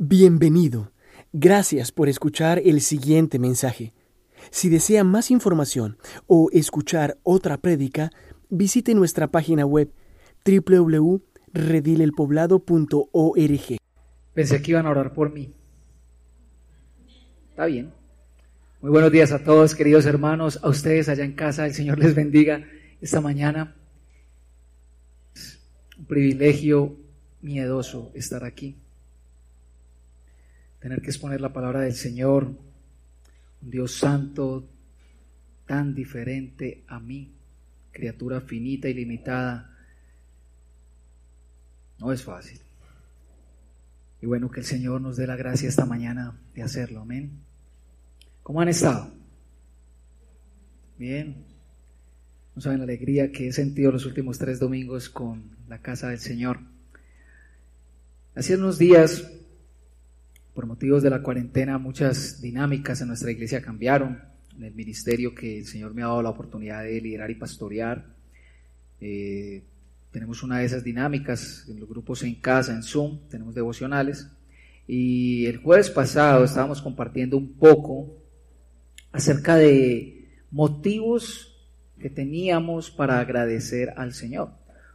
Bienvenido. Gracias por escuchar el siguiente mensaje. Si desea más información o escuchar otra prédica, visite nuestra página web www.redilelpoblado.org. Pensé que iban a orar por mí. Está bien. Muy buenos días a todos, queridos hermanos, a ustedes allá en casa. El Señor les bendiga esta mañana. Un privilegio miedoso estar aquí tener que exponer la palabra del Señor, un Dios santo tan diferente a mí, criatura finita y limitada, no es fácil. Y bueno, que el Señor nos dé la gracia esta mañana de hacerlo, amén. ¿Cómo han estado? Bien. No saben la alegría que he sentido los últimos tres domingos con la casa del Señor. Hace unos días por motivos de la cuarentena, muchas dinámicas en nuestra iglesia cambiaron. En el ministerio que el Señor me ha dado la oportunidad de liderar y pastorear, eh, tenemos una de esas dinámicas en los grupos en casa, en Zoom, tenemos devocionales. Y el jueves pasado estábamos compartiendo un poco acerca de motivos que teníamos para agradecer al Señor.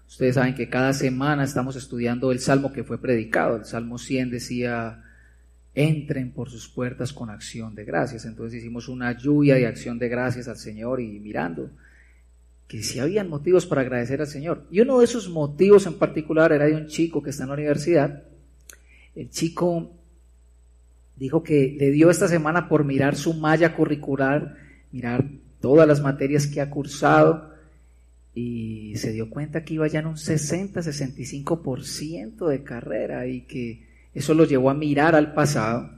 Ustedes saben que cada semana estamos estudiando el salmo que fue predicado. El salmo 100 decía, entren por sus puertas con acción de gracias. Entonces hicimos una lluvia de acción de gracias al Señor y mirando que si habían motivos para agradecer al Señor. Y uno de esos motivos en particular era de un chico que está en la universidad. El chico dijo que le dio esta semana por mirar su malla curricular, mirar todas las materias que ha cursado y se dio cuenta que iba ya en un 60-65% de carrera y que eso lo llevó a mirar al pasado,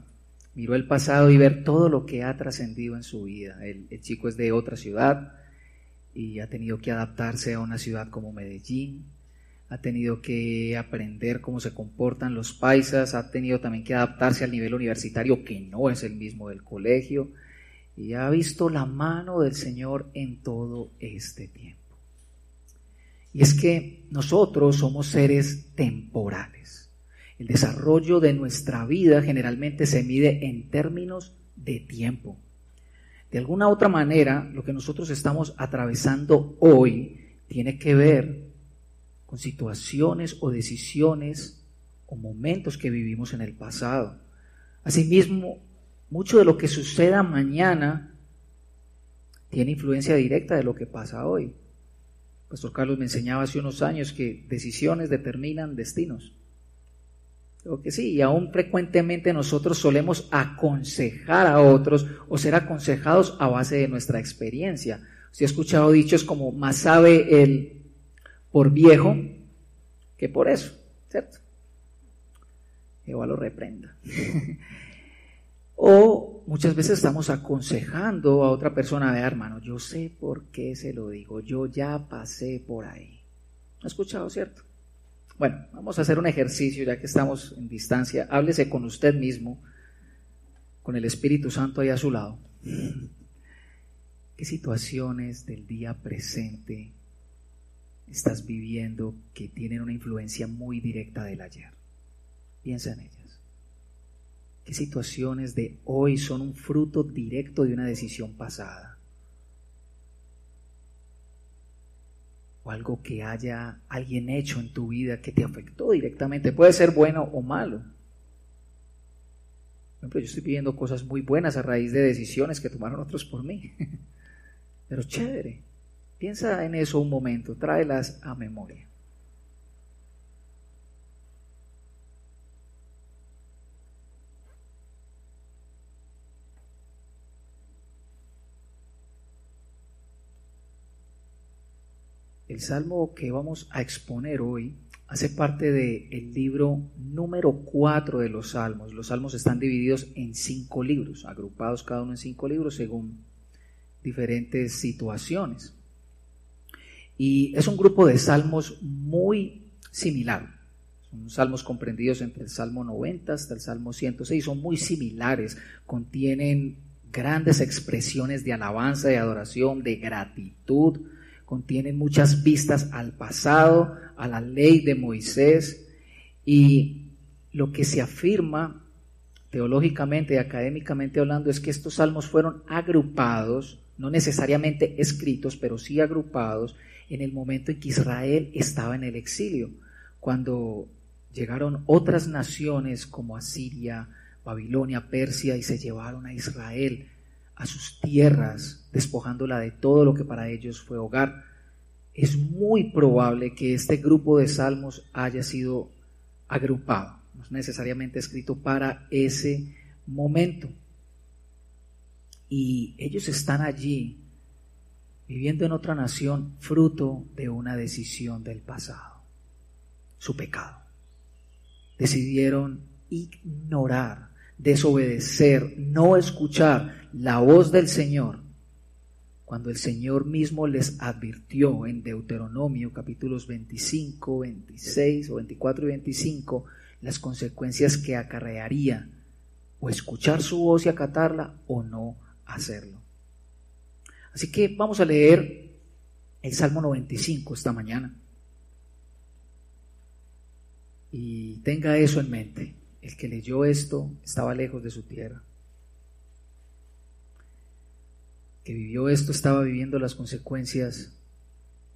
miró el pasado y ver todo lo que ha trascendido en su vida. El, chico es de otra ciudad y ha tenido que adaptarse a una ciudad como Medellín, ha tenido que aprender cómo se comportan los paisas, ha tenido también que adaptarse al nivel universitario que no es el mismo del colegio y ha visto la mano del Señor en todo este tiempo. Y es que nosotros somos seres temporales. El desarrollo de nuestra vida generalmente se mide en términos de tiempo. De alguna otra manera, lo que nosotros estamos atravesando hoy tiene que ver con situaciones o decisiones o momentos que vivimos en el pasado. Asimismo, mucho de lo que suceda mañana tiene influencia directa de lo que pasa hoy. Pastor Carlos me enseñaba hace unos años que decisiones determinan destinos. Creo que sí, y aún frecuentemente nosotros solemos aconsejar a otros o ser aconsejados a base de nuestra experiencia. Si ha escuchado dichos como más sabe el por viejo que por eso, ¿cierto? Igual lo reprenda. o muchas veces estamos aconsejando a otra persona, de hermano, yo sé por qué se lo digo, yo ya pasé por ahí. ¿Ha escuchado, cierto? Bueno, vamos a hacer un ejercicio ya que estamos en distancia. Háblese con usted mismo, con el Espíritu Santo ahí a su lado. ¿Qué situaciones del día presente estás viviendo que tienen una influencia muy directa del ayer? Piensa en ellas. ¿Qué situaciones de hoy son un fruto directo de una decisión pasada? O algo que haya alguien hecho en tu vida que te afectó directamente. Puede ser bueno o malo. Por ejemplo, yo estoy pidiendo cosas muy buenas a raíz de decisiones que tomaron otros por mí. Pero chévere. Piensa en eso un momento, tráelas a memoria. El salmo que vamos a exponer hoy hace parte del libro número 4 de los salmos. Los salmos están divididos en cinco libros, agrupados cada uno en cinco libros según diferentes situaciones. Y es un grupo de salmos muy similar. Son salmos comprendidos entre el Salmo 90 hasta el Salmo 106. Son muy similares. Contienen grandes expresiones de alabanza, de adoración, de gratitud, contienen muchas vistas al pasado, a la ley de Moisés y lo que se afirma teológicamente y académicamente hablando, es que estos salmos fueron agrupados, no necesariamente escritos, pero sí agrupados en el momento en que Israel estaba en el exilio, cuando llegaron otras naciones como Asiria, Babilonia, Persia y se llevaron a Israel a sus tierras, despojándola de todo lo que para ellos fue hogar. Es muy probable que este grupo de salmos haya sido agrupado, no es necesariamente escrito para ese momento. Y ellos están allí viviendo en otra nación fruto de una decisión del pasado, su pecado. Decidieron ignorar, desobedecer, no escuchar la voz del Señor, cuando el Señor mismo les advirtió en Deuteronomio capítulos 25, 26 o 24 y 25 las consecuencias que acarrearía o escuchar su voz y acatarla o no hacerlo. Así que vamos a leer el Salmo 95 esta mañana. Y tenga eso en mente. El que leyó esto estaba lejos de su tierra. que vivió esto estaba viviendo las consecuencias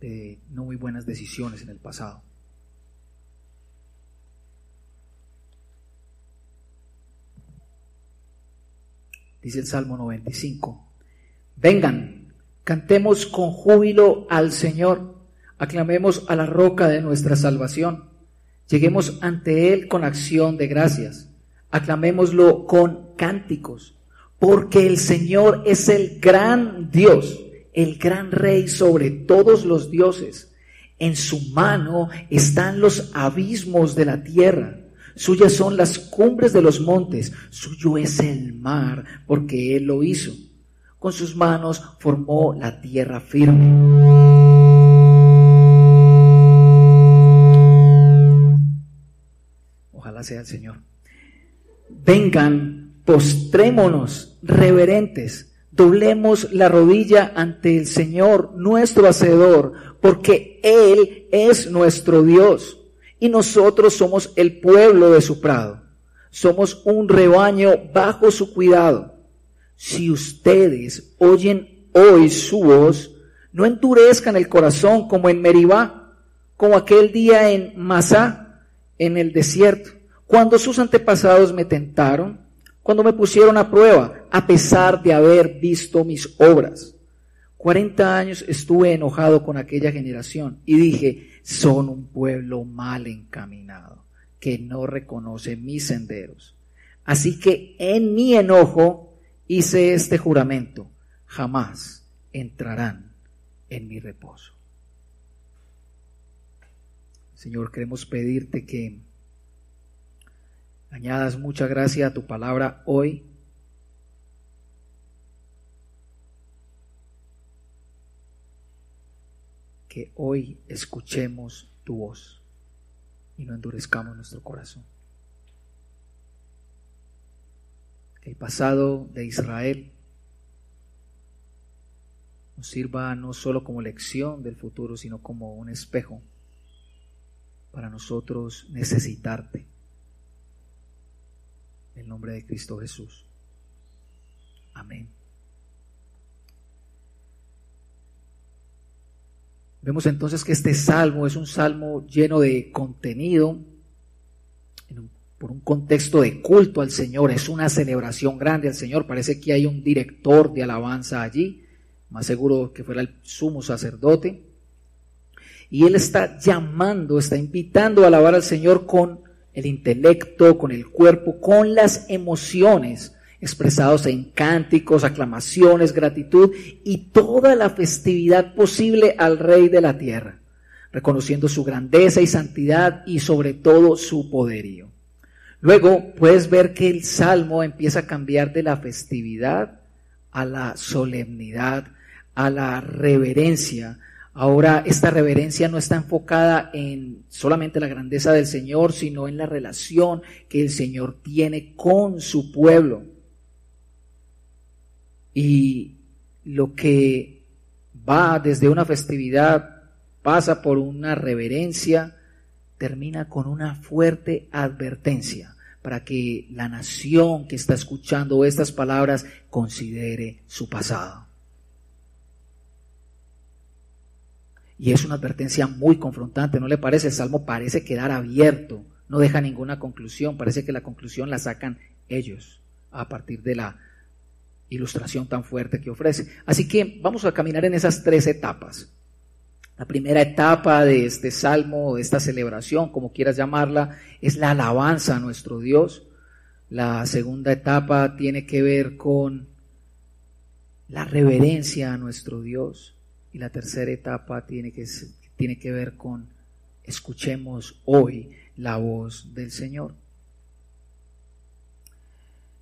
de no muy buenas decisiones en el pasado. Dice el Salmo 95, vengan, Cantemos con júbilo al Señor, aclamemos a la roca de nuestra salvación, lleguemos ante Él con acción de gracias, aclamémoslo con cánticos, porque el Señor es el gran Dios, el gran Rey sobre todos los dioses. En su mano están los abismos de la tierra. Suyas son las cumbres de los montes, suyo es el mar, porque Él lo hizo con sus manos formó la tierra firme. Sea el Señor. Vengan, postrémonos, reverentes, doblemos la rodilla ante el Señor, nuestro Hacedor, porque Él es nuestro Dios y nosotros somos el pueblo de su prado. Somos un rebaño bajo su cuidado si ustedes oyen hoy su voz, no endurezcan el corazón como en Meribá, como aquel día en Masá, en el desierto, cuando sus antepasados me tentaron, cuando me pusieron a prueba, a pesar de haber visto mis obras. Cuarenta años estuve enojado con aquella generación y dije, son un pueblo mal encaminado, que no reconoce mis senderos. Así que en mi enojo hice este juramento, jamás entrarán en mi reposo. Señor, queremos pedirte que añadas mucha gracia a tu palabra hoy. Que hoy escuchemos tu voz y no endurezcamos nuestro corazón. el pasado de Israel nos sirva no solo como lección del futuro, sino como un espejo para nosotros necesitarte. En el nombre de Cristo Jesús. Amén. Vemos entonces que este salmo es un salmo lleno de contenido, por un contexto de culto al Señor, es una celebración grande al Señor, parece que hay un director de alabanza allí, más seguro que fuera el sumo sacerdote, y él está llamando, está invitando a alabar al Señor con el intelecto, con el cuerpo, con las emociones expresados en cánticos, aclamaciones, gratitud y toda la festividad posible al Rey de la tierra, reconociendo su grandeza y santidad y sobre todo su poderío. Luego puedes ver que el salmo empieza a cambiar de la festividad a la solemnidad, a la reverencia. Ahora esta reverencia no está enfocada en solamente la grandeza del Señor, sino en la relación que el Señor tiene con su pueblo. Y lo que va desde una festividad pasa por una reverencia, termina con una fuerte advertencia para que la nación que está escuchando estas palabras considere su pasado. Y es una advertencia muy confrontante, ¿no le parece? El salmo parece quedar abierto, no deja ninguna conclusión, parece que la conclusión la sacan ellos a partir de la ilustración tan fuerte que ofrece. Así que vamos a caminar en esas tres etapas. La primera etapa de este salmo, de esta celebración, como quieras llamarla, es la alabanza a nuestro Dios. La segunda etapa tiene que ver con la reverencia a nuestro Dios. Y la tercera etapa tiene que, tiene que ver con escuchemos hoy la voz del Señor.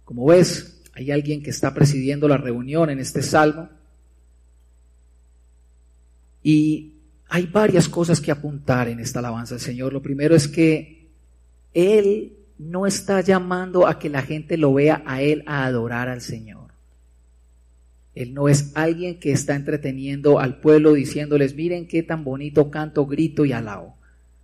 Como ves, hay alguien que está presidiendo la reunión en este salmo y hay varias cosas que apuntar en esta alabanza al Señor. Lo primero es que Él no está llamando a que la gente lo vea a Él a adorar al Señor. Él no es alguien que está entreteniendo al pueblo diciéndoles, miren qué tan bonito canto, grito y alao.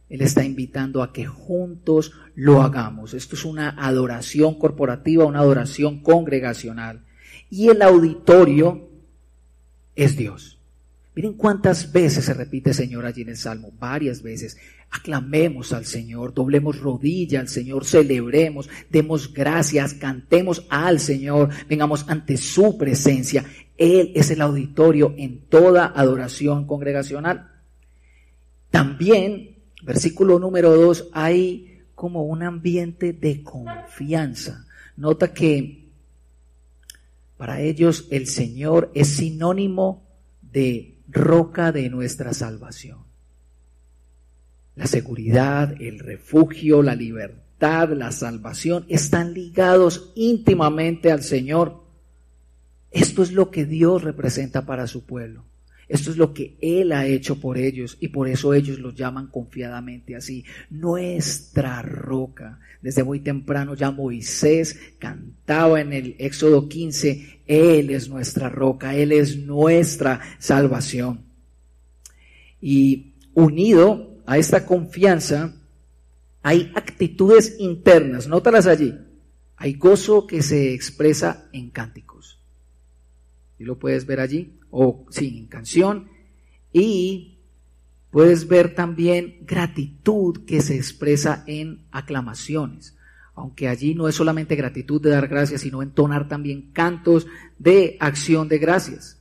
Él está invitando a que juntos lo hagamos. Esto es una adoración corporativa, una adoración congregacional. Y el auditorio es Dios. Miren cuántas veces se repite Señor allí en el Salmo, varias veces. Aclamemos al Señor, doblemos rodilla al Señor, celebremos, demos gracias, cantemos al Señor, vengamos ante su presencia. Él es el auditorio en toda adoración congregacional. También, versículo número 2, hay como un ambiente de confianza. Nota que para ellos el Señor es sinónimo de roca de nuestra salvación. La seguridad, el refugio, la libertad, la salvación están ligados íntimamente al Señor. Esto es lo que Dios representa para su pueblo. Esto es lo que Él ha hecho por ellos y por eso ellos lo llaman confiadamente así. Nuestra roca. Desde muy temprano ya Moisés cantaba en el Éxodo 15, Él es nuestra roca, Él es nuestra salvación. Y unido a esta confianza, hay actitudes internas, nótalas allí. Hay gozo que se expresa en cánticos. Lo puedes ver allí. O sí, en canción, y puedes ver también gratitud que se expresa en aclamaciones, aunque allí no es solamente gratitud de dar gracias, sino entonar también cantos de acción de gracias.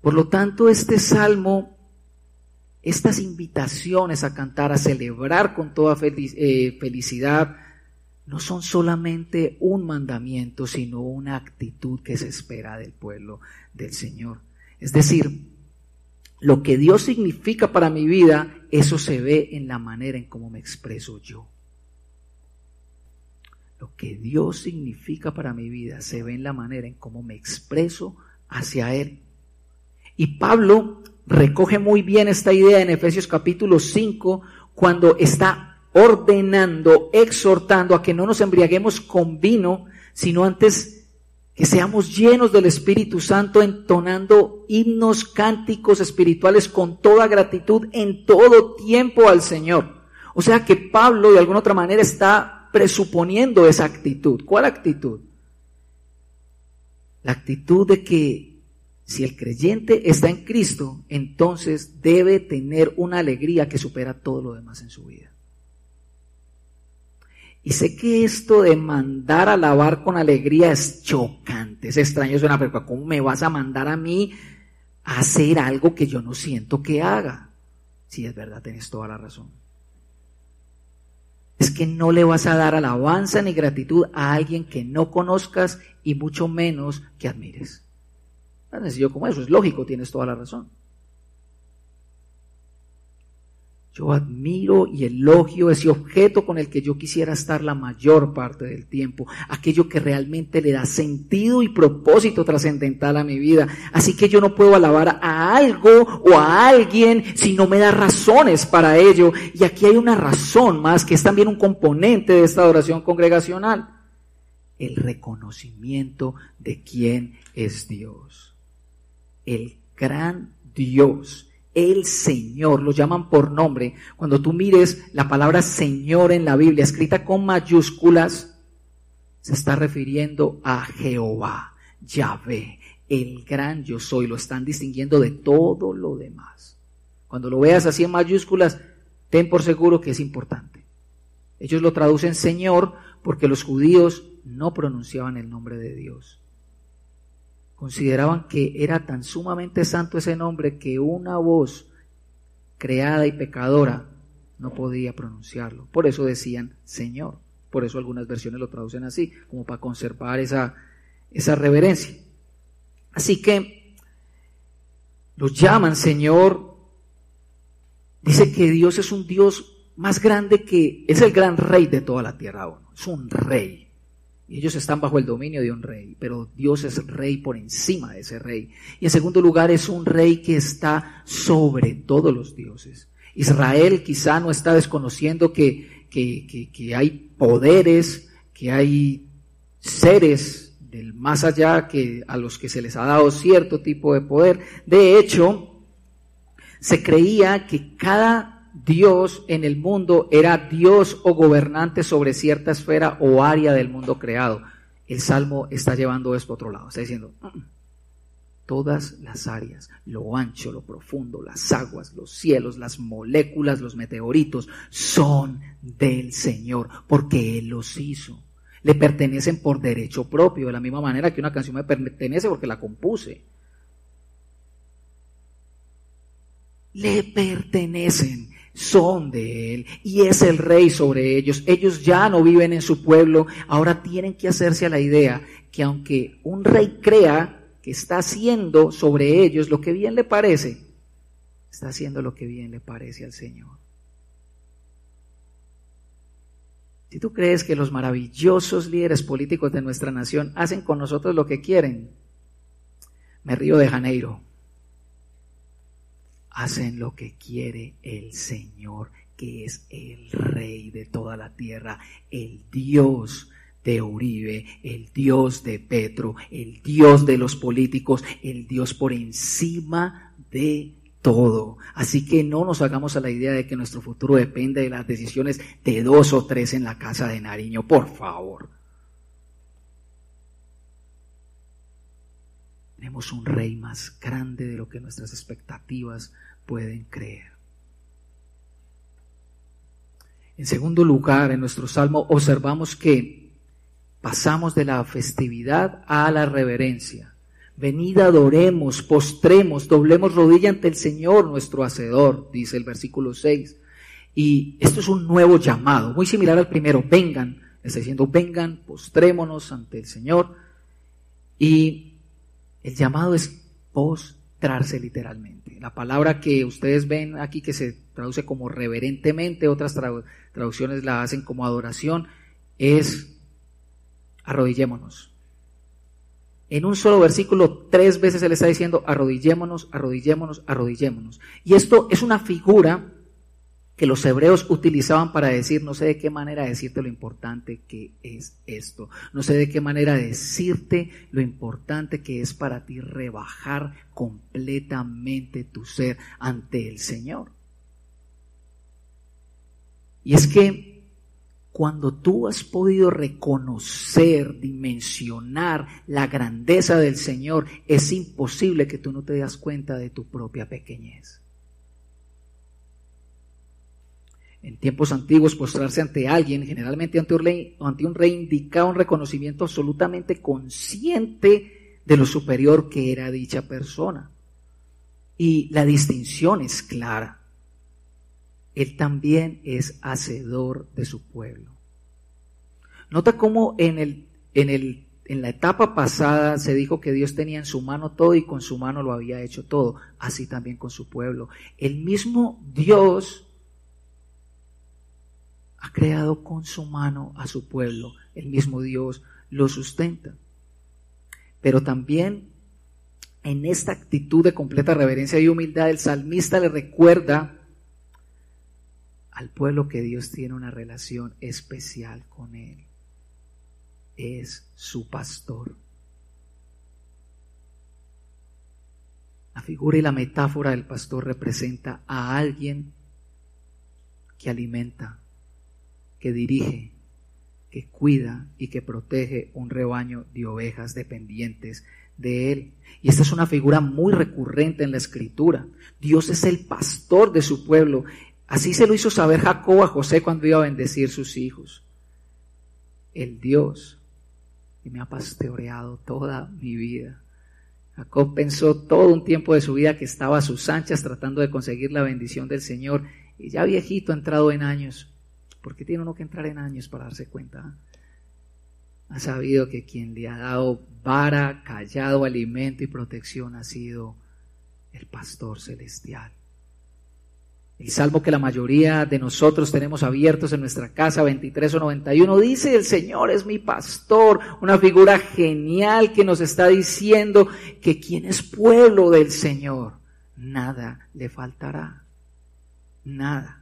Por lo tanto, este salmo, estas invitaciones a cantar, a celebrar con toda eh, felicidad, no son solamente un mandamiento, sino una actitud que se espera del pueblo del Señor. Es decir, lo que Dios significa para mi vida, eso se ve en la manera en cómo me expreso yo. Lo que Dios significa para mi vida se ve en la manera en cómo me expreso hacia Él. Y Pablo recoge muy bien esta idea en Efesios capítulo 5 cuando está ordenando, exhortando a que no nos embriaguemos con vino, sino antes que seamos llenos del Espíritu Santo entonando himnos, cánticos espirituales con toda gratitud en todo tiempo al Señor. O sea que Pablo de alguna otra manera está presuponiendo esa actitud. ¿Cuál actitud? La actitud de que si el creyente está en Cristo, entonces debe tener una alegría que supera todo lo demás en su vida. Y sé que esto de mandar a lavar con alegría es chocante, es extraño, suena, pero ¿cómo me vas a mandar a mí a hacer algo que yo no siento que haga? Si es verdad, tienes toda la razón. Es que no le vas a dar alabanza ni gratitud a alguien que no conozcas y mucho menos que admires. Tan sencillo como eso, es lógico, tienes toda la razón. Yo admiro y elogio ese objeto con el que yo quisiera estar la mayor parte del tiempo, aquello que realmente le da sentido y propósito trascendental a mi vida. Así que yo no puedo alabar a algo o a alguien si no me da razones para ello. Y aquí hay una razón más que es también un componente de esta adoración congregacional. El reconocimiento de quién es Dios. El gran Dios el Señor, lo llaman por nombre. Cuando tú mires la palabra Señor en la Biblia, escrita con mayúsculas, se está refiriendo a Jehová, Yahvé, el gran yo soy. Lo están distinguiendo de todo lo demás. Cuando lo veas así en mayúsculas, ten por seguro que es importante. Ellos lo traducen Señor porque los judíos no pronunciaban el nombre de Dios. Consideraban que era tan sumamente santo ese nombre que una voz creada y pecadora no podía pronunciarlo. Por eso decían Señor. Por eso algunas versiones lo traducen así, como para conservar esa, esa reverencia. Así que los llaman Señor. Dice que Dios es un Dios más grande que, es el gran rey de toda la tierra. Es un rey. Y ellos están bajo el dominio de un rey, pero Dios es rey por encima de ese rey. Y en segundo lugar es un rey que está sobre todos los dioses. Israel quizá no está desconociendo que, que, que, hay poderes, que hay seres del más allá que a los que se les ha dado cierto tipo de poder. De hecho, se creía que cada Dios en el mundo era Dios o gobernante sobre cierta esfera o área del mundo creado. El Salmo está llevando esto a otro lado. Está diciendo, mm, todas las áreas, lo ancho, lo profundo, las aguas, los cielos, las moléculas, los meteoritos, son del Señor, porque Él los hizo. Le pertenecen por derecho propio, de la misma manera que una canción me pertenece porque la compuse. Le pertenecen son de Él y es el rey sobre ellos. Ellos ya no viven en su pueblo, ahora tienen que hacerse a la idea que aunque un rey crea que está haciendo sobre ellos lo que bien le parece, está haciendo lo que bien le parece al Señor. Si tú crees que los maravillosos líderes políticos de nuestra nación hacen con nosotros lo que quieren, me río de Janeiro hacen lo que quiere el Señor, que es el Rey de toda la tierra, el Dios de Uribe, el Dios de Petro, el Dios de los políticos, el Dios por encima de todo. Así que no nos hagamos a la idea de que nuestro futuro depende de las decisiones de dos o tres en la casa de Nariño, por favor. Tenemos un rey más grande de lo que nuestras expectativas pueden creer. En segundo lugar, en nuestro salmo observamos que pasamos de la festividad a la reverencia. Venid, adoremos, postremos, doblemos rodilla ante el Señor, nuestro Hacedor, dice el versículo 6. Y esto es un nuevo llamado, muy similar al primero. Vengan, está diciendo, vengan, postrémonos ante el Señor. Y el llamado es postrarse literalmente. La palabra que ustedes ven aquí que se traduce como reverentemente, otras traducciones la hacen como adoración, es arrodillémonos. En un solo versículo, tres veces se le está diciendo arrodillémonos, arrodillémonos, arrodillémonos. Y esto es una figura que los hebreos utilizaban para decir, no sé de qué manera decirte lo importante que es esto, no sé de qué manera decirte lo importante que es para ti rebajar completamente tu ser ante el Señor. Y es que cuando tú has podido reconocer, dimensionar la grandeza del Señor, es imposible que tú no te das cuenta de tu propia pequeñez. En tiempos antiguos, postrarse ante alguien, generalmente ante un rey, ante un rey indicaba un reconocimiento absolutamente consciente de lo superior que era dicha persona. Y la distinción es clara. Él también es hacedor de su pueblo. Nota cómo en, el, en, el, en la etapa pasada se dijo que Dios tenía en su mano todo y con su mano lo había hecho todo. Así también con su pueblo. El mismo Dios ha creado con su mano a su pueblo. El mismo Dios lo sustenta. Pero también en esta actitud de completa reverencia y humildad, el salmista le recuerda al pueblo que Dios tiene una relación especial con él. Es su pastor. La figura y la metáfora del pastor representa a alguien que alimenta, que dirige, que cuida y que protege un rebaño de ovejas dependientes de él. Y esta es una figura muy recurrente en la escritura. Dios es el pastor de su pueblo. Así se lo hizo saber Jacob a José cuando iba a bendecir sus hijos. El Dios que me ha pastoreado toda mi vida. Jacob pensó todo un tiempo de su vida que estaba a sus anchas tratando de conseguir la bendición del Señor. Y ya viejito, entrado en años. ¿Por qué tiene uno que entrar en años para darse cuenta? Ha sabido que quien le ha dado vara, callado, alimento y protección ha sido el pastor celestial. El salmo que la mayoría de nosotros tenemos abiertos en nuestra casa, 23 o 91, dice, el Señor es mi pastor, una figura genial que nos está diciendo que quien es pueblo del Señor, nada le faltará, nada.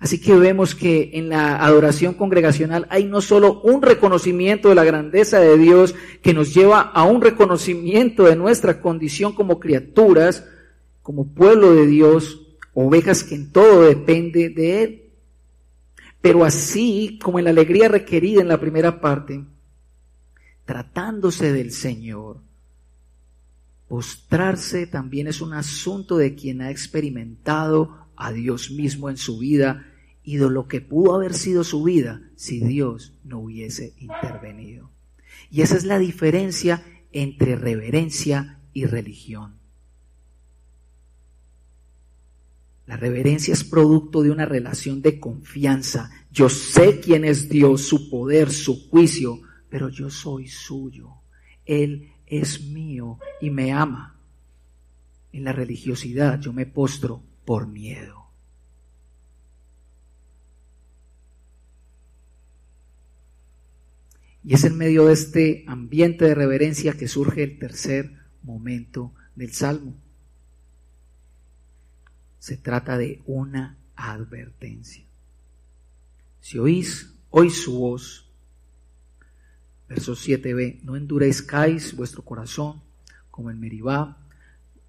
Así que vemos que en la adoración congregacional hay no solo un reconocimiento de la grandeza de Dios que nos lleva a un reconocimiento de nuestra condición como criaturas, como pueblo de Dios, ovejas que en todo depende de Él. Pero así como en la alegría requerida en la primera parte, tratándose del Señor, postrarse también es un asunto de quien ha experimentado a Dios mismo en su vida y de lo que pudo haber sido su vida si Dios no hubiese intervenido. Y esa es la diferencia entre reverencia y religión. La reverencia es producto de una relación de confianza. Yo sé quién es Dios, su poder, su juicio, pero yo soy suyo. Él es mío y me ama. En la religiosidad yo me postro por miedo. Y es en medio de este ambiente de reverencia que surge el tercer momento del Salmo. Se trata de una advertencia. Si oís hoy su voz, verso 7b, no endurezcáis vuestro corazón como en Meribá,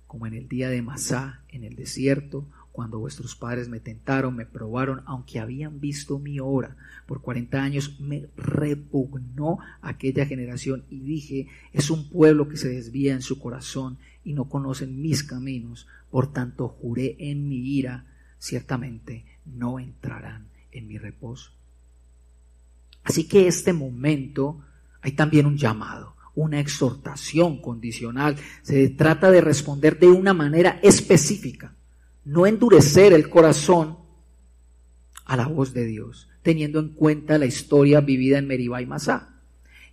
como en el día de Masá en el desierto, cuando vuestros padres me tentaron, me probaron, aunque habían visto mi obra por 40 años, me repugnó aquella generación y dije, es un pueblo que se desvía en su corazón y no conocen mis caminos, por tanto, juré en mi ira, ciertamente no entrarán en mi reposo. Así que este momento hay también un llamado, una exhortación condicional. Se trata de responder de una manera específica, no endurecer el corazón a la voz de Dios, teniendo en cuenta la historia vivida en Meribá y Masá.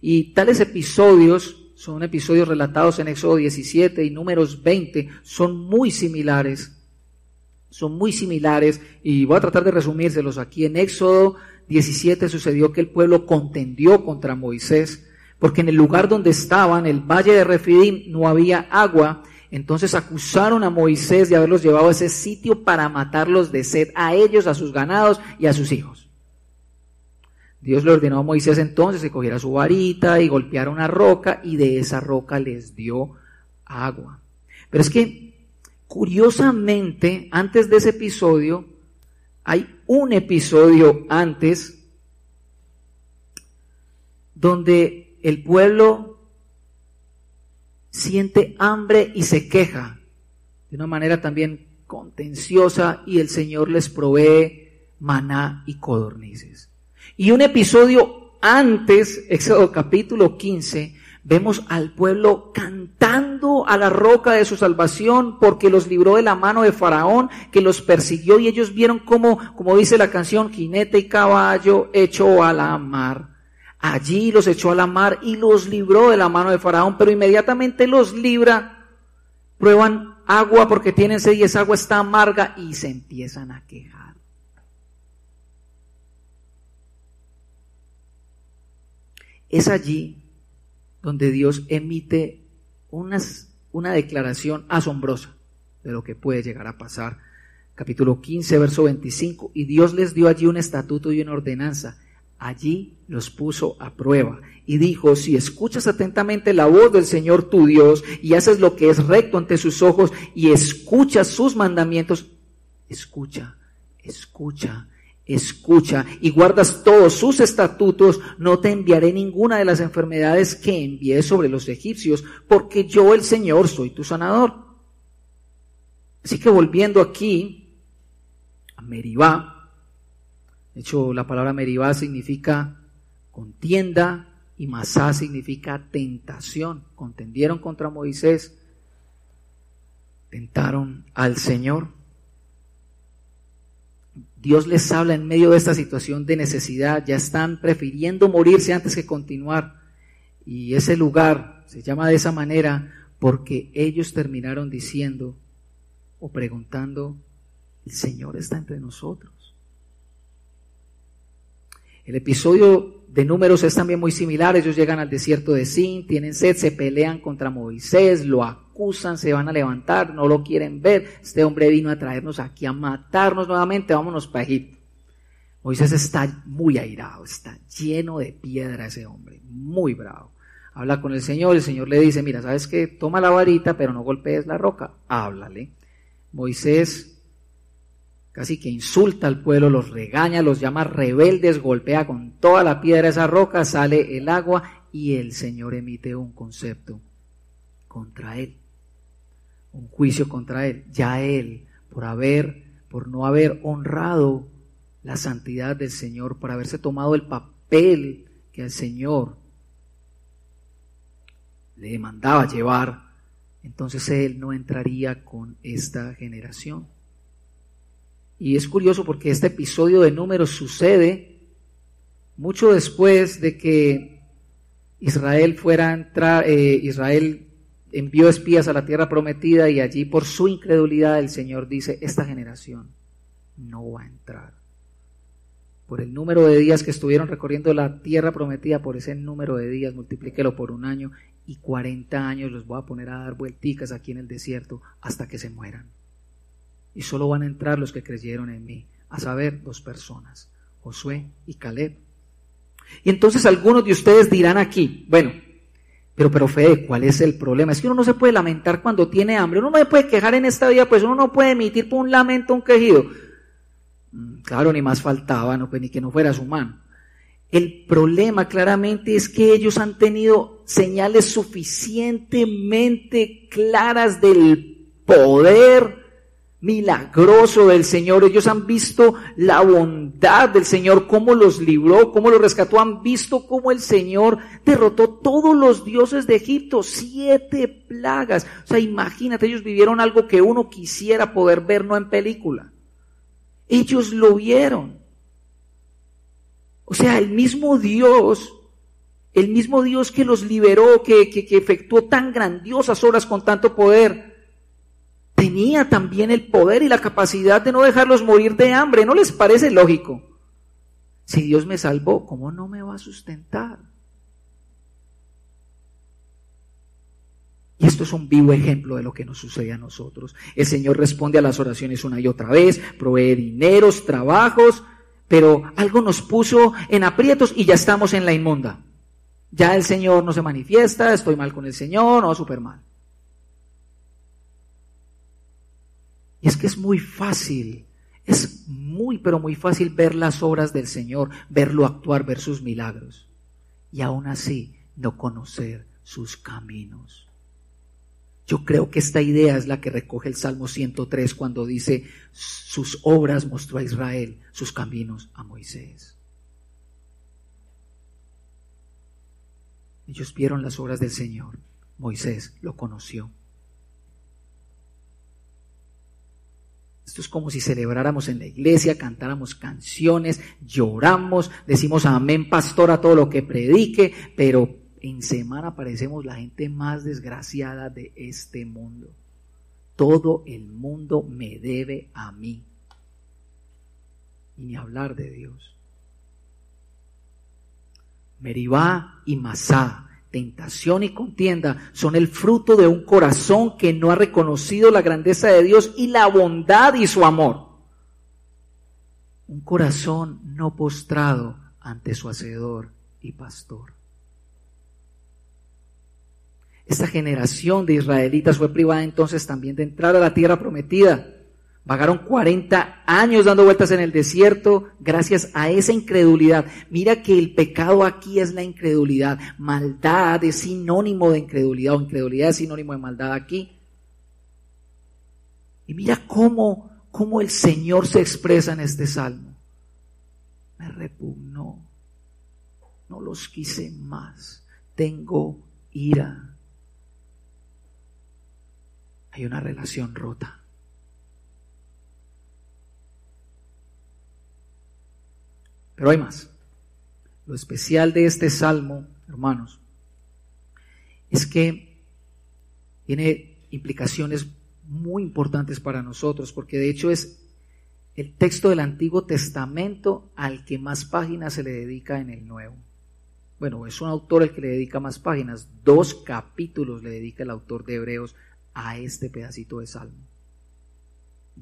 Y tales episodios son episodios relatados en Éxodo 17 y números 20, son muy similares. Son muy similares y voy a tratar de resumírselos aquí. En Éxodo 17 sucedió que el pueblo contendió contra Moisés porque en el lugar donde estaban, el valle de Refidim, no había agua. Entonces acusaron a Moisés de haberlos llevado a ese sitio para matarlos de sed a ellos, a sus ganados y a sus hijos. Dios le ordenó a Moisés entonces que cogiera su varita y golpeara una roca y de esa roca les dio agua. Pero es que, curiosamente, antes de ese episodio, hay un episodio antes donde el pueblo siente hambre y se queja de una manera también contenciosa y el Señor les provee maná y codornices. Y un episodio antes, Éxodo capítulo 15, vemos al pueblo cantando a la roca de su salvación porque los libró de la mano de Faraón que los persiguió y ellos vieron como, como dice la canción, jinete y caballo echó a la mar. Allí los echó a la mar y los libró de la mano de Faraón, pero inmediatamente los libra, prueban agua porque tienen sed y esa agua está amarga y se empiezan a quejar. Es allí donde Dios emite una declaración asombrosa de lo que puede llegar a pasar. Capítulo 15, verso 25. Y Dios les dio allí un estatuto y una ordenanza. Allí los puso a prueba y dijo, si escuchas atentamente la voz del Señor tu Dios y haces lo que es recto ante sus ojos y escuchas sus mandamientos, escucha, escucha, escucha y guardas todos sus estatutos, no te enviaré ninguna de las enfermedades que envié sobre los egipcios, porque yo el Señor soy tu sanador. Así que volviendo aquí a Meribá, de hecho, la palabra Meribá significa contienda y Masá significa tentación. Contendieron contra Moisés, tentaron al Señor. Dios les habla en medio de esta situación de necesidad, ya están prefiriendo morirse antes que continuar. Y ese lugar se llama de esa manera porque ellos terminaron diciendo o preguntando, el Señor está entre nosotros. El episodio de números es también muy similar. Ellos llegan al desierto de Sin, tienen sed, se pelean contra Moisés, lo acusan, se van a levantar, no lo quieren ver. Este hombre vino a traernos aquí a matarnos nuevamente, vámonos para Egipto. Moisés está muy airado, está lleno de piedra ese hombre, muy bravo. Habla con el Señor, el Señor le dice, mira, sabes que toma la varita, pero no golpees la roca, háblale. Moisés casi que insulta al pueblo, los regaña, los llama rebeldes, golpea con toda la piedra esa roca, sale el agua y el Señor emite un concepto contra él, un juicio contra él. Ya él, por haber, por no haber honrado la santidad del Señor, por haberse tomado el papel que el Señor le demandaba llevar, entonces él no entraría con esta generación. Y es curioso porque este episodio de números sucede mucho después de que Israel fuera a entrar, eh, Israel envió espías a la tierra prometida y allí por su incredulidad el Señor dice, esta generación no va a entrar. Por el número de días que estuvieron recorriendo la tierra prometida, por ese número de días, multiplíquelo por un año y 40 años los voy a poner a dar vuelticas aquí en el desierto hasta que se mueran y solo van a entrar los que creyeron en mí, a saber, dos personas, Josué y Caleb. Y entonces algunos de ustedes dirán aquí, bueno, pero, pero Fede, ¿cuál es el problema? Es que uno no se puede lamentar cuando tiene hambre, uno no se puede quejar en esta vida, pues uno no puede emitir por un lamento, un quejido. Mm, claro, ni más faltaba, no, pues ni que no fueras humano. El problema claramente es que ellos han tenido señales suficientemente claras del poder milagroso del Señor. Ellos han visto la bondad del Señor, cómo los libró, cómo los rescató. Han visto cómo el Señor derrotó todos los dioses de Egipto, siete plagas. O sea, imagínate, ellos vivieron algo que uno quisiera poder ver, no en película. Ellos lo vieron. O sea, el mismo Dios, el mismo Dios que los liberó, que, que, que efectuó tan grandiosas obras con tanto poder, tenía también el poder y la capacidad de no dejarlos morir de hambre. ¿No les parece lógico? Si Dios me salvó, ¿cómo no me va a sustentar? Y esto es un vivo ejemplo de lo que nos sucede a nosotros. El Señor responde a las oraciones una y otra vez, provee dineros, trabajos, pero algo nos puso en aprietos y ya estamos en la inmunda. Ya el Señor no se manifiesta, estoy mal con el Señor, no, súper mal. Y es que es muy fácil, es muy, pero muy fácil ver las obras del Señor, verlo actuar, ver sus milagros. Y aún así no conocer sus caminos. Yo creo que esta idea es la que recoge el Salmo 103 cuando dice, sus obras mostró a Israel, sus caminos a Moisés. Ellos vieron las obras del Señor. Moisés lo conoció. Esto es como si celebráramos en la iglesia, cantáramos canciones, lloramos, decimos amén pastor a todo lo que predique, pero en semana parecemos la gente más desgraciada de este mundo. Todo el mundo me debe a mí. Y ni hablar de Dios. Meribá y Masá tentación y contienda son el fruto de un corazón que no ha reconocido la grandeza de Dios y la bondad y su amor. Un corazón no postrado ante su hacedor y pastor. Esta generación de israelitas fue privada entonces también de entrar a la tierra prometida. Vagaron 40 años dando vueltas en el desierto gracias a esa incredulidad. Mira que el pecado aquí es la incredulidad. Maldad es sinónimo de incredulidad o incredulidad es sinónimo de maldad aquí. Y mira cómo, cómo el Señor se expresa en este salmo. Me repugnó. No los quise más. Tengo ira. Hay una relación rota. Pero hay más. Lo especial de este salmo, hermanos, es que tiene implicaciones muy importantes para nosotros, porque de hecho es el texto del Antiguo Testamento al que más páginas se le dedica en el Nuevo. Bueno, es un autor el que le dedica más páginas, dos capítulos le dedica el autor de Hebreos a este pedacito de salmo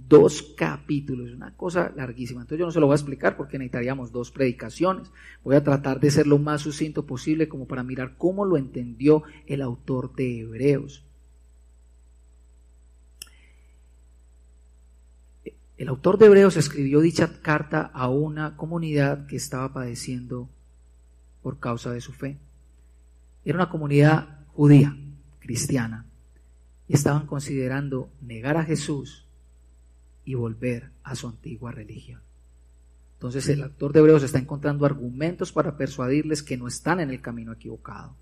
dos capítulos, una cosa larguísima. Entonces yo no se lo voy a explicar porque necesitaríamos dos predicaciones. Voy a tratar de ser lo más sucinto posible como para mirar cómo lo entendió el autor de Hebreos. El autor de Hebreos escribió dicha carta a una comunidad que estaba padeciendo por causa de su fe. Era una comunidad judía, cristiana, y estaban considerando negar a Jesús y volver a su antigua religión. Entonces el autor de Hebreos está encontrando argumentos para persuadirles que no están en el camino equivocado,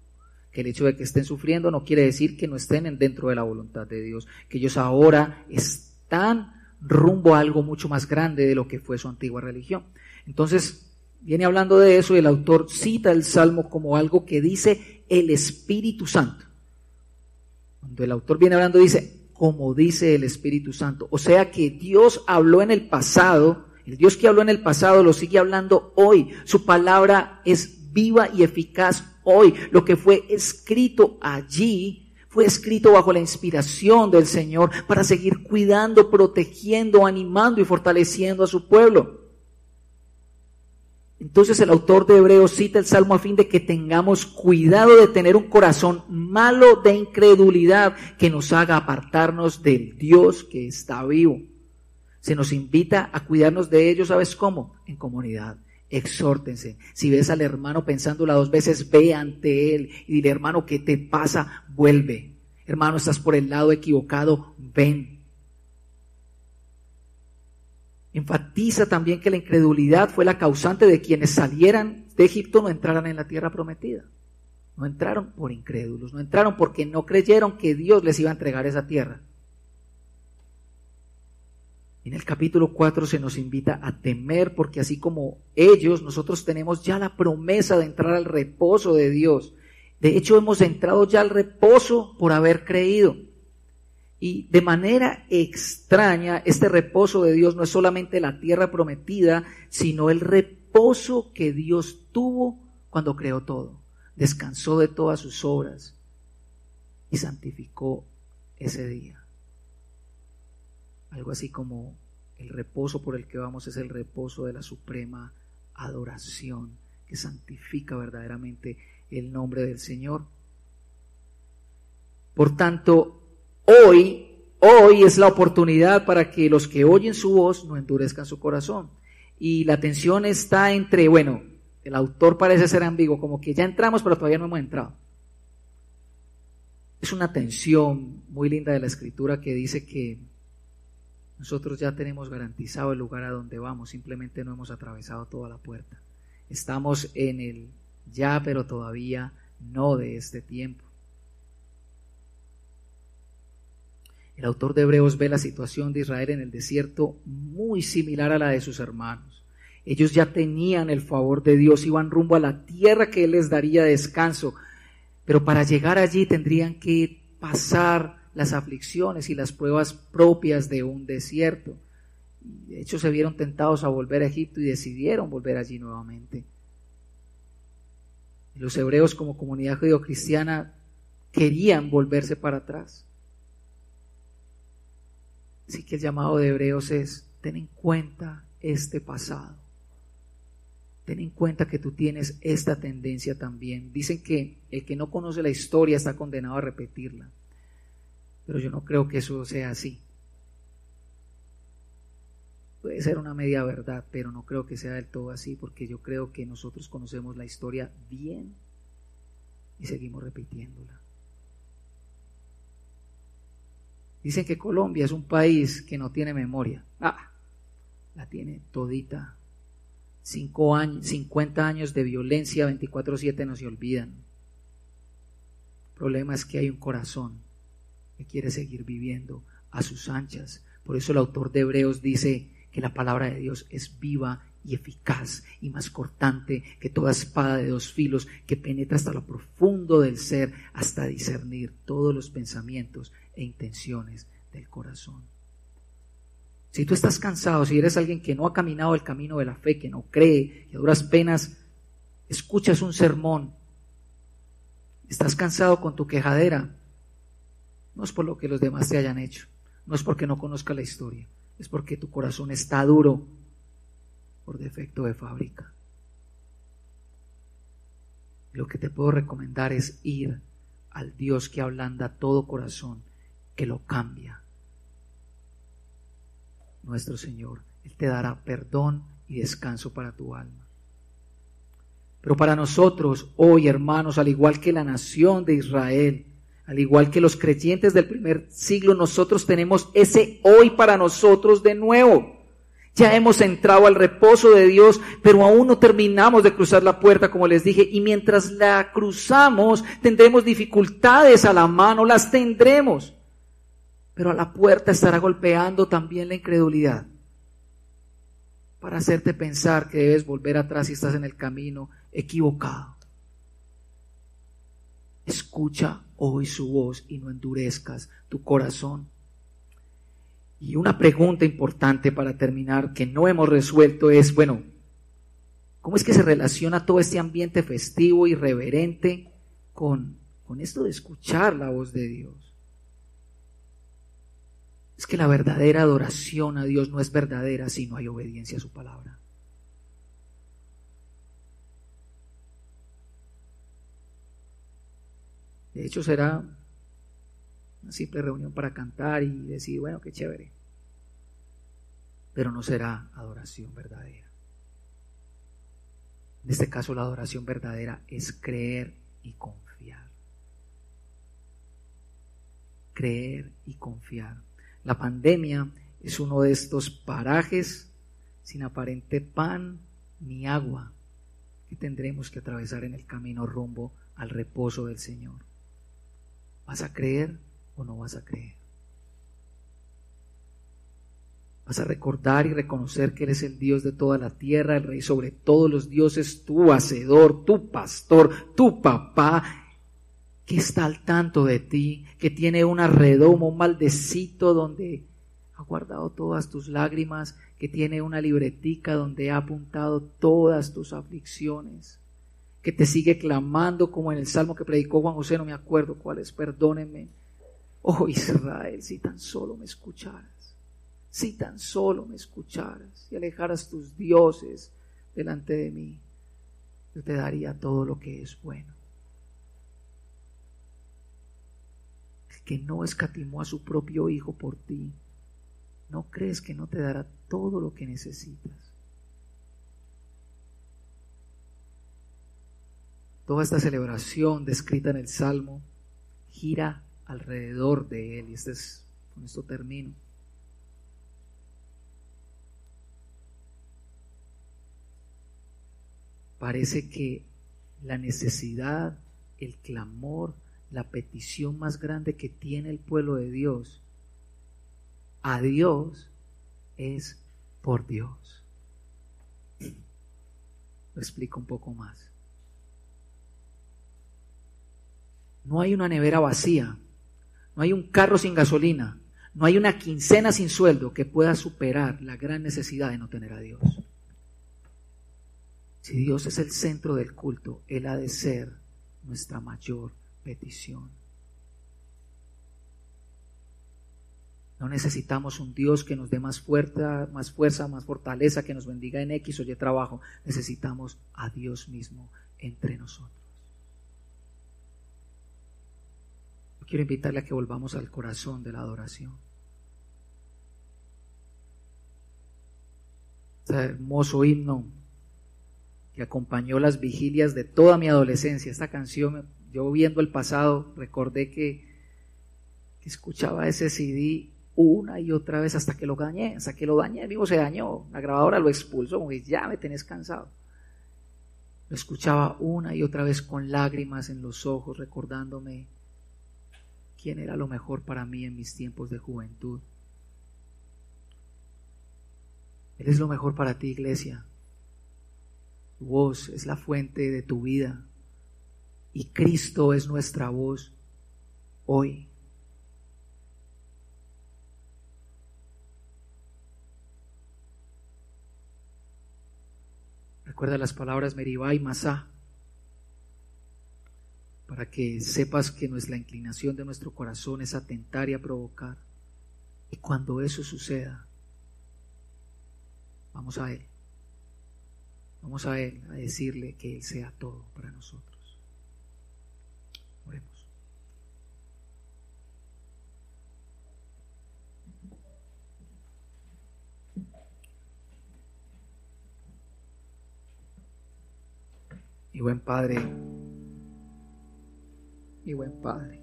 que el hecho de que estén sufriendo no quiere decir que no estén dentro de la voluntad de Dios, que ellos ahora están rumbo a algo mucho más grande de lo que fue su antigua religión. Entonces viene hablando de eso y el autor cita el Salmo como algo que dice el Espíritu Santo. Cuando el autor viene hablando dice, como dice el Espíritu Santo. O sea que Dios habló en el pasado, el Dios que habló en el pasado lo sigue hablando hoy. Su palabra es viva y eficaz hoy. Lo que fue escrito allí fue escrito bajo la inspiración del Señor para seguir cuidando, protegiendo, animando y fortaleciendo a su pueblo. Entonces el autor de Hebreos cita el Salmo a fin de que tengamos cuidado de tener un corazón malo de incredulidad que nos haga apartarnos del Dios que está vivo. Se nos invita a cuidarnos de ellos, ¿sabes cómo? En comunidad. Exhórtense. Si ves al hermano pensándola dos veces, ve ante él y dile, hermano, ¿qué te pasa? Vuelve. Hermano, estás por el lado equivocado, ven. Enfatiza también que la incredulidad fue la causante de quienes salieran de Egipto no entraran en la tierra prometida. No entraron por incrédulos, no entraron porque no creyeron que Dios les iba a entregar esa tierra. En el capítulo 4 se nos invita a temer porque así como ellos, nosotros tenemos ya la promesa de entrar al reposo de Dios. De hecho, hemos entrado ya al reposo por haber creído. Y de manera extraña, este reposo de Dios no es solamente la tierra prometida, sino el reposo que Dios tuvo cuando creó todo. Descansó de todas sus obras y santificó ese día. Algo así como el reposo por el que vamos es el reposo de la suprema adoración que santifica verdaderamente el nombre del Señor. Por tanto, Hoy, hoy es la oportunidad para que los que oyen su voz no endurezcan su corazón. Y la tensión está entre, bueno, el autor parece ser ambiguo, como que ya entramos, pero todavía no hemos entrado. Es una tensión muy linda de la escritura que dice que nosotros ya tenemos garantizado el lugar a donde vamos, simplemente no hemos atravesado toda la puerta. Estamos en el ya, pero todavía no de este tiempo. El autor de Hebreos ve la situación de Israel en el desierto muy similar a la de sus hermanos. Ellos ya tenían el favor de Dios, iban rumbo a la tierra que Él les daría descanso, pero para llegar allí tendrían que pasar las aflicciones y las pruebas propias de un desierto. De hecho, se vieron tentados a volver a Egipto y decidieron volver allí nuevamente. Los hebreos como comunidad judío-cristiana querían volverse para atrás. Así que el llamado de Hebreos es, ten en cuenta este pasado. ten en cuenta que tú tienes esta tendencia también. Dicen que el que no conoce la historia está condenado a repetirla. Pero yo no creo que eso sea así. Puede ser una media verdad, pero no creo que sea del todo así, porque yo creo que nosotros conocemos la historia bien y seguimos repitiéndola. Dicen que Colombia es un país que no tiene memoria. Ah, la tiene todita. Cinco años, 50 años de violencia, 24-7 no se olvidan. El problema es que hay un corazón que quiere seguir viviendo a sus anchas. Por eso el autor de Hebreos dice, que la palabra de Dios es viva y eficaz y más cortante que toda espada de dos filos que penetra hasta lo profundo del ser, hasta discernir todos los pensamientos e intenciones del corazón. Si tú estás cansado, si eres alguien que no ha caminado el camino de la fe, que no cree, que a duras penas escuchas un sermón, estás cansado con tu quejadera, no es por lo que los demás te hayan hecho, no es porque no conozca la historia, es porque tu corazón está duro por defecto de fábrica. Lo que te puedo recomendar es ir al Dios que ablanda todo corazón, que lo cambia. Nuestro Señor, Él te dará perdón y descanso para tu alma. Pero para nosotros, hoy hermanos, al igual que la nación de Israel, al igual que los creyentes del primer siglo, nosotros tenemos ese hoy para nosotros de nuevo. Ya hemos entrado al reposo de Dios, pero aún no terminamos de cruzar la puerta, como les dije, y mientras la cruzamos tendremos dificultades a la mano, las tendremos. Pero a la puerta estará golpeando también la incredulidad para hacerte pensar que debes volver atrás si estás en el camino equivocado. Escucha hoy su voz y no endurezcas tu corazón. Y una pregunta importante para terminar que no hemos resuelto es, bueno, ¿cómo es que se relaciona todo este ambiente festivo y reverente con, con esto de escuchar la voz de Dios? Es que la verdadera adoración a Dios no es verdadera si no hay obediencia a su palabra. De hecho, será una simple reunión para cantar y decir, bueno, qué chévere. Pero no será adoración verdadera. En este caso, la adoración verdadera es creer y confiar. Creer y confiar. La pandemia es uno de estos parajes sin aparente pan ni agua que tendremos que atravesar en el camino rumbo al reposo del Señor. ¿Vas a creer o no vas a creer? Vas a recordar y reconocer que eres el Dios de toda la tierra, el Rey sobre todos los dioses, tu hacedor, tu pastor, tu papá, que está al tanto de ti, que tiene un arredomo, un maldecito donde ha guardado todas tus lágrimas, que tiene una libretica donde ha apuntado todas tus aflicciones que te sigue clamando como en el salmo que predicó Juan José, no me acuerdo cuál es, perdónenme. Oh Israel, si tan solo me escucharas, si tan solo me escucharas y alejaras tus dioses delante de mí, yo te daría todo lo que es bueno. El que no escatimó a su propio hijo por ti, ¿no crees que no te dará todo lo que necesitas? Toda esta celebración descrita en el Salmo gira alrededor de él. Y este es, con esto termino. Parece que la necesidad, el clamor, la petición más grande que tiene el pueblo de Dios a Dios es por Dios. Lo explico un poco más. No hay una nevera vacía, no hay un carro sin gasolina, no hay una quincena sin sueldo que pueda superar la gran necesidad de no tener a Dios. Si Dios es el centro del culto, Él ha de ser nuestra mayor petición. No necesitamos un Dios que nos dé más fuerza, más fuerza, más fortaleza, que nos bendiga en X o Y trabajo. Necesitamos a Dios mismo entre nosotros. Quiero invitarle a que volvamos al corazón de la adoración. Este hermoso himno que acompañó las vigilias de toda mi adolescencia. Esta canción, yo viendo el pasado, recordé que, escuchaba ese CD una y otra vez hasta que lo dañé, hasta que lo dañé, mismo se dañó, la grabadora lo expulsó, como ya me tenés cansado. Lo escuchaba una y otra vez con lágrimas en los ojos, recordándome quién era lo mejor para mí en mis tiempos de juventud. Él es lo mejor para ti, iglesia. Voz es la fuente de tu vida y Cristo es nuestra voz hoy. Recuerda las palabras Meribá y Masá para que sepas que no es la inclinación de nuestro corazón es atentar y a provocar. Y cuando eso suceda, vamos a Él. Vamos a Él a decirle que Él sea todo para nosotros. Oremos. Mi buen Padre, mi buen Padre,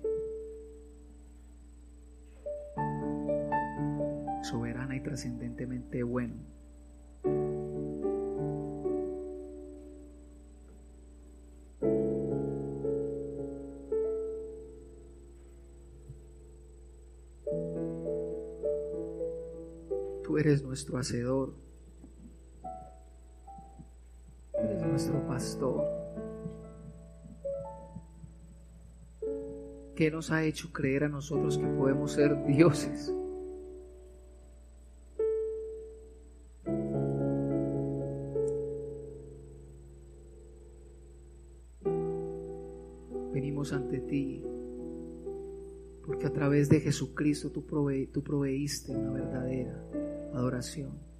soberana y trascendentemente bueno. Tú eres nuestro hacedor, eres nuestro pastor. ¿Qué nos ha hecho creer a nosotros que podemos ser dioses? Venimos ante ti porque a través de Jesucristo tú, tú proveíste una verdadera adoración.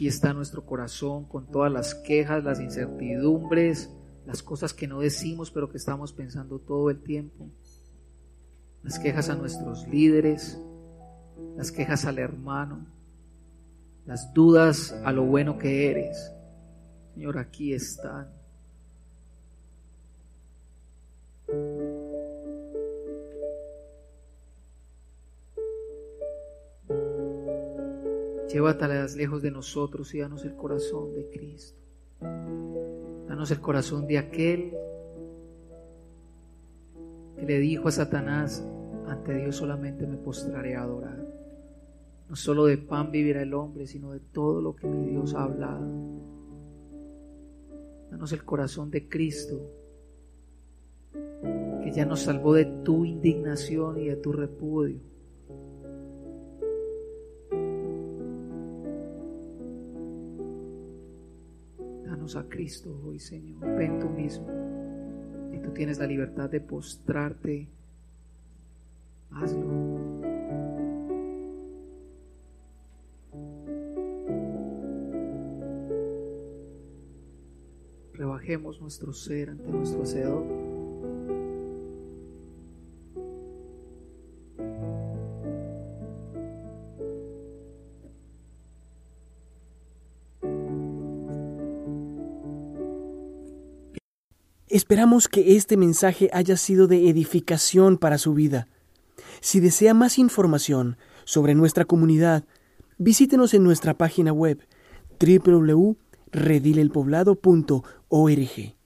Aquí está nuestro corazón con todas las quejas, las incertidumbres, las cosas que no decimos pero que estamos pensando todo el tiempo. Las quejas a nuestros líderes, las quejas al hermano, las dudas a lo bueno que eres. Señor, aquí están. Llévatelas lejos de nosotros y danos el corazón de Cristo. Danos el corazón de aquel que le dijo a Satanás, ante Dios solamente me postraré a adorar. No solo de pan vivirá el hombre, sino de todo lo que mi Dios ha hablado. Danos el corazón de Cristo, que ya nos salvó de tu indignación y de tu repudio a Cristo hoy, Señor. Ven tú mismo. Y tú tienes la libertad de postrarte. Hazlo. Rebajemos nuestro ser ante nuestro Hacedor. Esperamos que este mensaje haya sido de edificación para su vida. Si desea más información sobre nuestra comunidad, visítenos en nuestra página web www.redilelpoblado.org.